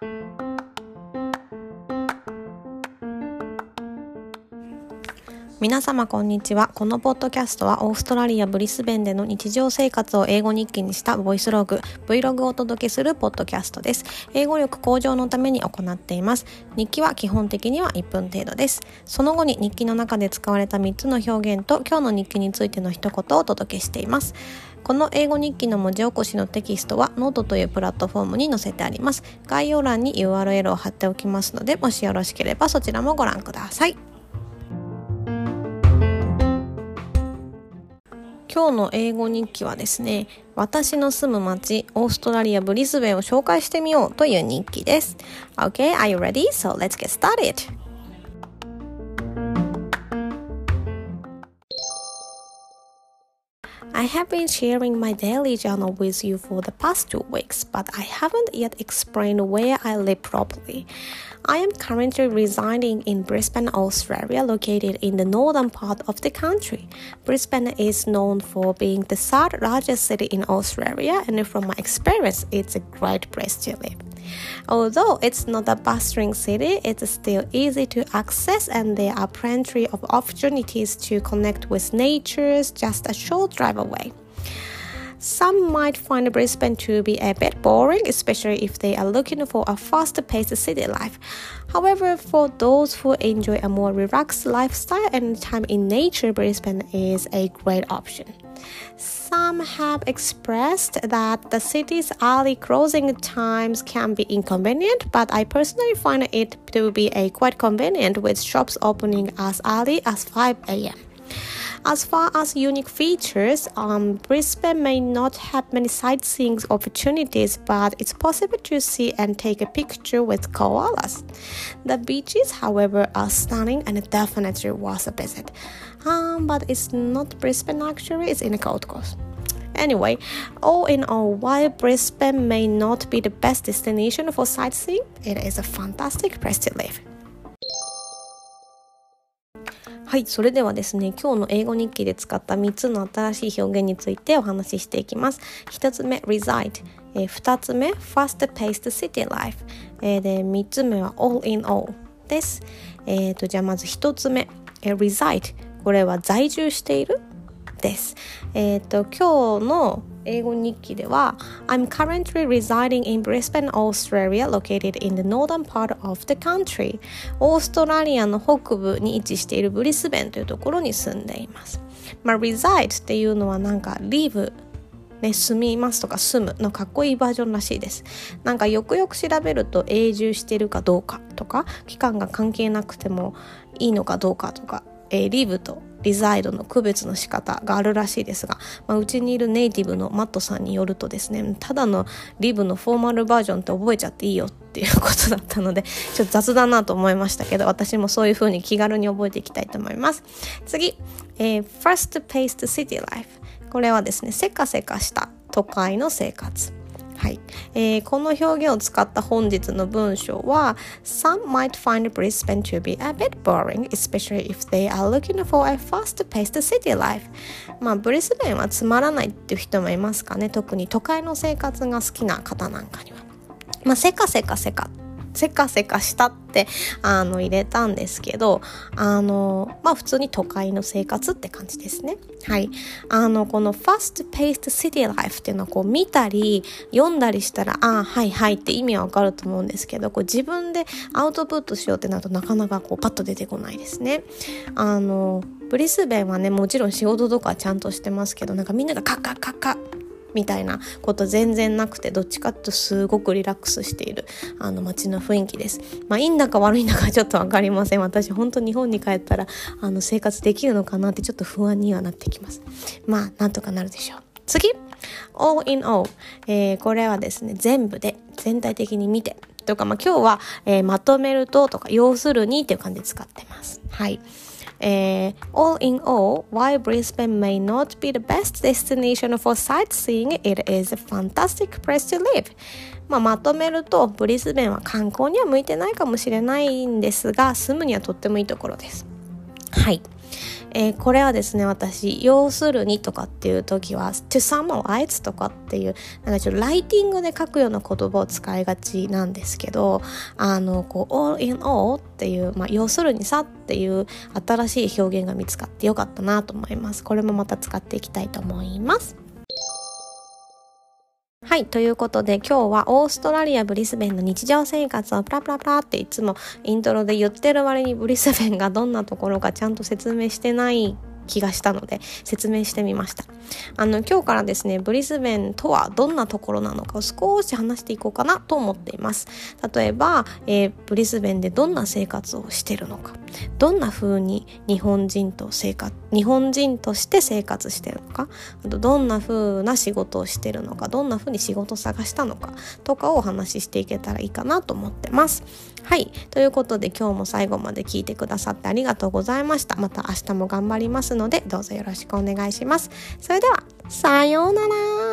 Thank you. 皆様こんにちは。このポッドキャストはオーストラリア・ブリスベンでの日常生活を英語日記にしたボイスログ、Vlog をお届けするポッドキャストです。英語力向上のために行っています。日記は基本的には1分程度です。その後に日記の中で使われた3つの表現と今日の日記についての一言をお届けしています。この英語日記の文字起こしのテキストはノートというプラットフォームに載せてあります。概要欄に URL を貼っておきますので、もしよろしければそちらもご覧ください。今日の英語日記はですね、私の住む町、オーストラリア・ブリスベンを紹介してみようという日記です。Okay, are you ready? So let's get started! Have been sharing my daily journal with you for the past two weeks, but I haven't yet explained where I live properly. I am currently residing in Brisbane, Australia, located in the northern part of the country. Brisbane is known for being the third largest city in Australia, and from my experience, it's a great place to live. Although it's not a bustling city, it's still easy to access, and there are plenty of opportunities to connect with nature just a short drive away. Some might find Brisbane to be a bit boring, especially if they are looking for a faster paced city life. However, for those who enjoy a more relaxed lifestyle and time in nature, Brisbane is a great option. Some have expressed that the city's early closing times can be inconvenient, but I personally find it to be a quite convenient with shops opening as early as 5 a.m. As far as unique features, um, Brisbane may not have many sightseeing opportunities, but it's possible to see and take a picture with koalas. The beaches, however, are stunning and definitely worth a visit. Um, but it's not Brisbane actually, it's in the Gold Coast. Anyway, all in all, while Brisbane may not be the best destination for sightseeing, it is a fantastic place to live. はい、それではですね、今日の英語日記で使った3つの新しい表現についてお話ししていきます。1つ目、reside。えー、2つ目、fast-paced city life。えー、で、3つ目は all in all です。えーと、じゃあまず1つ目、えー、reside。これは在住している？です。えっ、ー、と、今日の英語日記では I'm currently residing in Brisbane, Australia, located in the northern part of the country オーストラリアの北部に位置しているブリスベンというところに住んでいますまあ reside っていうのはなんか live ね、住みますとか住むのかっこいいバージョンらしいです。なんかよくよく調べると永住してるかどうかとか期間が関係なくてもいいのかどうかとか、えー、リブとリザイドの区別の仕方があるらしいですが、まあ、うちにいるネイティブのマットさんによるとですねただのリブのフォーマルバージョンって覚えちゃっていいよっていうことだったのでちょっと雑だなと思いましたけど私もそういう風に気軽に覚えていきたいと思います。次、えー、First Paced City Life これはですねせかせかした都会の生活。はい、えー、この表現を使った本日の文章は Some might find Brisbane to be a bit boring, especially if they are looking for a fast-paced city life まあブリスベンはつまらないっていう人もいますかね特に都会の生活が好きな方なんかにはまあせかせかせかせかせかしたってあの入れたんですけどあのまあ普通に都会の生活って感じですね。はい。あのこの fast paced city life っていうのはこう見たり読んだりしたらああはいはいって意味はわかると思うんですけどこう自分でアウトプットしようってなるとなかなかこうパッと出てこないですね。あのブリスベンはねもちろん仕事とかちゃんとしてますけどなんかみんながカッカッカッカッみたいなこと全然なくてどっちかっていうとすごくリラックスしているあの街の雰囲気です。まあいいんだか悪いんだかちょっと分かりません。私本当日本に帰ったらあの生活できるのかなってちょっと不安にはなってきます。まあなんとかなるでしょう。次 all in all、えー、これはですね全部で全体的に見てとか、まあ、今日は、えー、まとめるととか要するにっていう感じで使ってます。はい。えー all in all, while Brisbane may not be the best destination for sightseeing, it is a fantastic place to live. まあ、まとめると、ブリスベンは観光には向いてないかもしれないんですが、住むにはとってもいいところです。はい。えー、これはですね私要するにとかっていう時は to summarize とかっていうなんかちょっとライティングで書くような言葉を使いがちなんですけどあのこう all in all っていう、まあ、要するにさっていう新しい表現が見つかってよかったなと思います。これもまた使っていきたいと思います。はい。ということで今日はオーストラリア・ブリスベンの日常生活をプラプラプラっていつもイントロで言ってる割にブリスベンがどんなところかちゃんと説明してない気がしたので説明してみました。あの今日からですねブリスベンとはどんなところなのかを少し話していこうかなと思っています。例えば、えー、ブリスベンでどんな生活をしてるのか。どんな風に日本人と生活日本人として生活してるのか。あとどんな風な仕事をしてるのか。どんな風に仕事探したのか。とかをお話ししていけたらいいかなと思ってます。はい。ということで今日も最後まで聞いてくださってありがとうございました。また明日も頑張りますのでどうぞよろしくお願いします。それではさようなら。